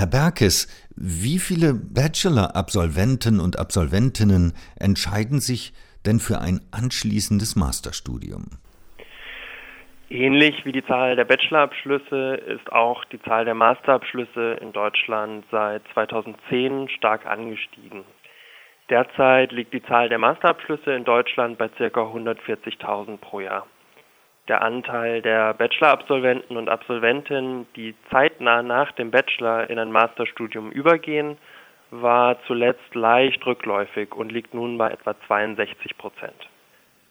Herr Berkes, wie viele Bachelor-Absolventen und Absolventinnen entscheiden sich denn für ein anschließendes Masterstudium? Ähnlich wie die Zahl der Bachelorabschlüsse ist auch die Zahl der Masterabschlüsse in Deutschland seit 2010 stark angestiegen. Derzeit liegt die Zahl der Masterabschlüsse in Deutschland bei ca. 140.000 pro Jahr. Der Anteil der Bachelorabsolventen und Absolventinnen, die zeitnah nach dem Bachelor in ein Masterstudium übergehen, war zuletzt leicht rückläufig und liegt nun bei etwa 62 Prozent.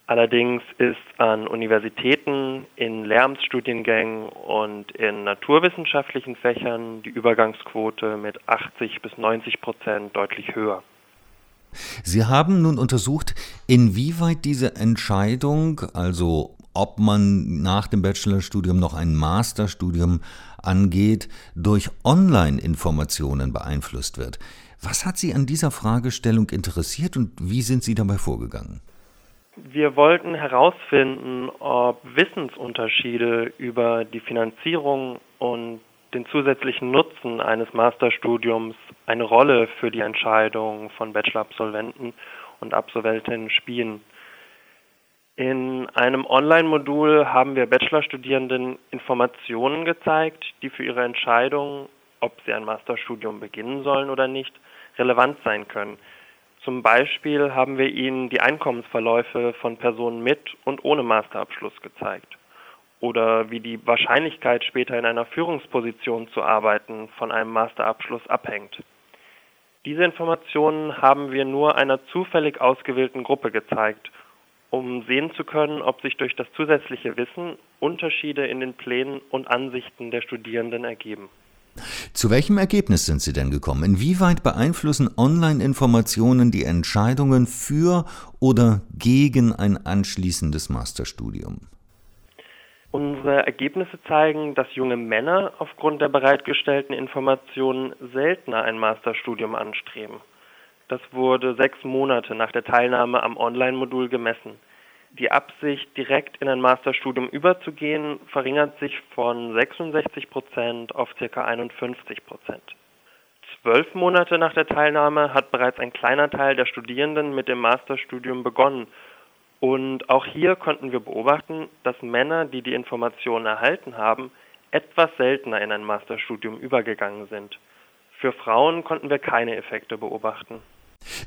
Allerdings ist an Universitäten, in Lehramtsstudiengängen und in naturwissenschaftlichen Fächern die Übergangsquote mit 80 bis 90 Prozent deutlich höher. Sie haben nun untersucht, inwieweit diese Entscheidung, also ob man nach dem Bachelorstudium noch ein Masterstudium angeht, durch Online-Informationen beeinflusst wird. Was hat Sie an dieser Fragestellung interessiert und wie sind Sie dabei vorgegangen? Wir wollten herausfinden, ob Wissensunterschiede über die Finanzierung und den zusätzlichen Nutzen eines Masterstudiums eine Rolle für die Entscheidung von Bachelorabsolventen und Absolventinnen spielen. In einem Online-Modul haben wir Bachelorstudierenden Informationen gezeigt, die für ihre Entscheidung, ob sie ein Masterstudium beginnen sollen oder nicht, relevant sein können. Zum Beispiel haben wir ihnen die Einkommensverläufe von Personen mit und ohne Masterabschluss gezeigt oder wie die Wahrscheinlichkeit, später in einer Führungsposition zu arbeiten, von einem Masterabschluss abhängt. Diese Informationen haben wir nur einer zufällig ausgewählten Gruppe gezeigt, um sehen zu können, ob sich durch das zusätzliche Wissen Unterschiede in den Plänen und Ansichten der Studierenden ergeben. Zu welchem Ergebnis sind Sie denn gekommen? Inwieweit beeinflussen Online-Informationen die Entscheidungen für oder gegen ein anschließendes Masterstudium? Unsere Ergebnisse zeigen, dass junge Männer aufgrund der bereitgestellten Informationen seltener ein Masterstudium anstreben. Das wurde sechs Monate nach der Teilnahme am Online-Modul gemessen. Die Absicht, direkt in ein Masterstudium überzugehen, verringert sich von 66 Prozent auf ca. 51 Prozent. Zwölf Monate nach der Teilnahme hat bereits ein kleiner Teil der Studierenden mit dem Masterstudium begonnen und auch hier konnten wir beobachten, dass Männer, die die Informationen erhalten haben, etwas seltener in ein Masterstudium übergegangen sind. Für Frauen konnten wir keine Effekte beobachten.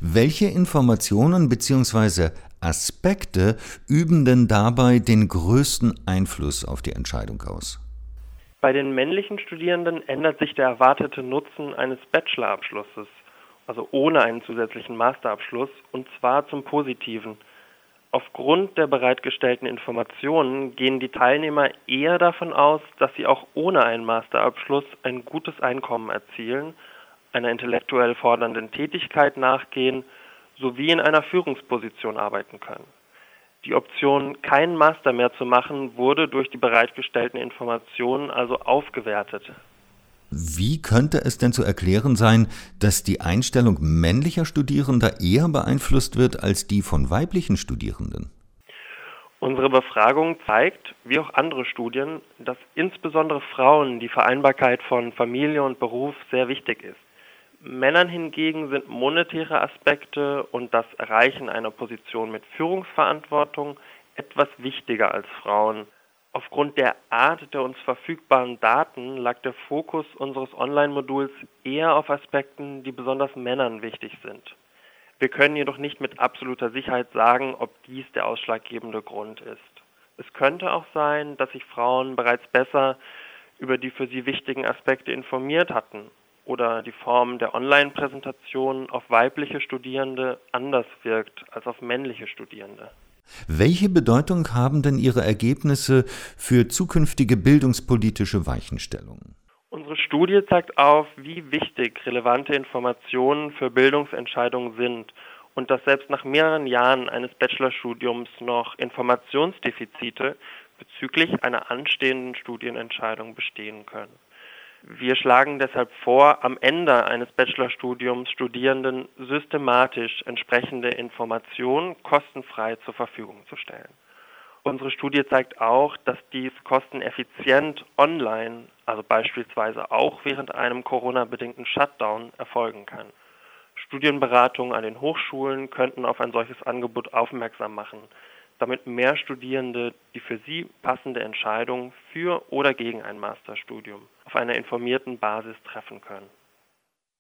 Welche Informationen bzw. Aspekte üben denn dabei den größten Einfluss auf die Entscheidung aus? Bei den männlichen Studierenden ändert sich der erwartete Nutzen eines Bachelorabschlusses, also ohne einen zusätzlichen Masterabschluss, und zwar zum Positiven – Aufgrund der bereitgestellten Informationen gehen die Teilnehmer eher davon aus, dass sie auch ohne einen Masterabschluss ein gutes Einkommen erzielen, einer intellektuell fordernden Tätigkeit nachgehen sowie in einer Führungsposition arbeiten können. Die Option, keinen Master mehr zu machen, wurde durch die bereitgestellten Informationen also aufgewertet. Wie könnte es denn zu erklären sein, dass die Einstellung männlicher Studierender eher beeinflusst wird als die von weiblichen Studierenden? Unsere Befragung zeigt, wie auch andere Studien, dass insbesondere Frauen die Vereinbarkeit von Familie und Beruf sehr wichtig ist. Männern hingegen sind monetäre Aspekte und das Erreichen einer Position mit Führungsverantwortung etwas wichtiger als Frauen. Aufgrund der Art der uns verfügbaren Daten lag der Fokus unseres Online-Moduls eher auf Aspekten, die besonders Männern wichtig sind. Wir können jedoch nicht mit absoluter Sicherheit sagen, ob dies der ausschlaggebende Grund ist. Es könnte auch sein, dass sich Frauen bereits besser über die für sie wichtigen Aspekte informiert hatten oder die Form der Online-Präsentation auf weibliche Studierende anders wirkt als auf männliche Studierende. Welche Bedeutung haben denn Ihre Ergebnisse für zukünftige bildungspolitische Weichenstellungen? Unsere Studie zeigt auf, wie wichtig relevante Informationen für Bildungsentscheidungen sind und dass selbst nach mehreren Jahren eines Bachelorstudiums noch Informationsdefizite bezüglich einer anstehenden Studienentscheidung bestehen können. Wir schlagen deshalb vor, am Ende eines Bachelorstudiums Studierenden systematisch entsprechende Informationen kostenfrei zur Verfügung zu stellen. Unsere Studie zeigt auch, dass dies kosteneffizient online also beispielsweise auch während einem Corona-bedingten Shutdown, erfolgen kann. Studienberatungen an den Hochschulen könnten auf ein solches Angebot aufmerksam machen, damit mehr Studierende die für sie passende Entscheidung für oder gegen ein Masterstudium auf einer informierten Basis treffen können.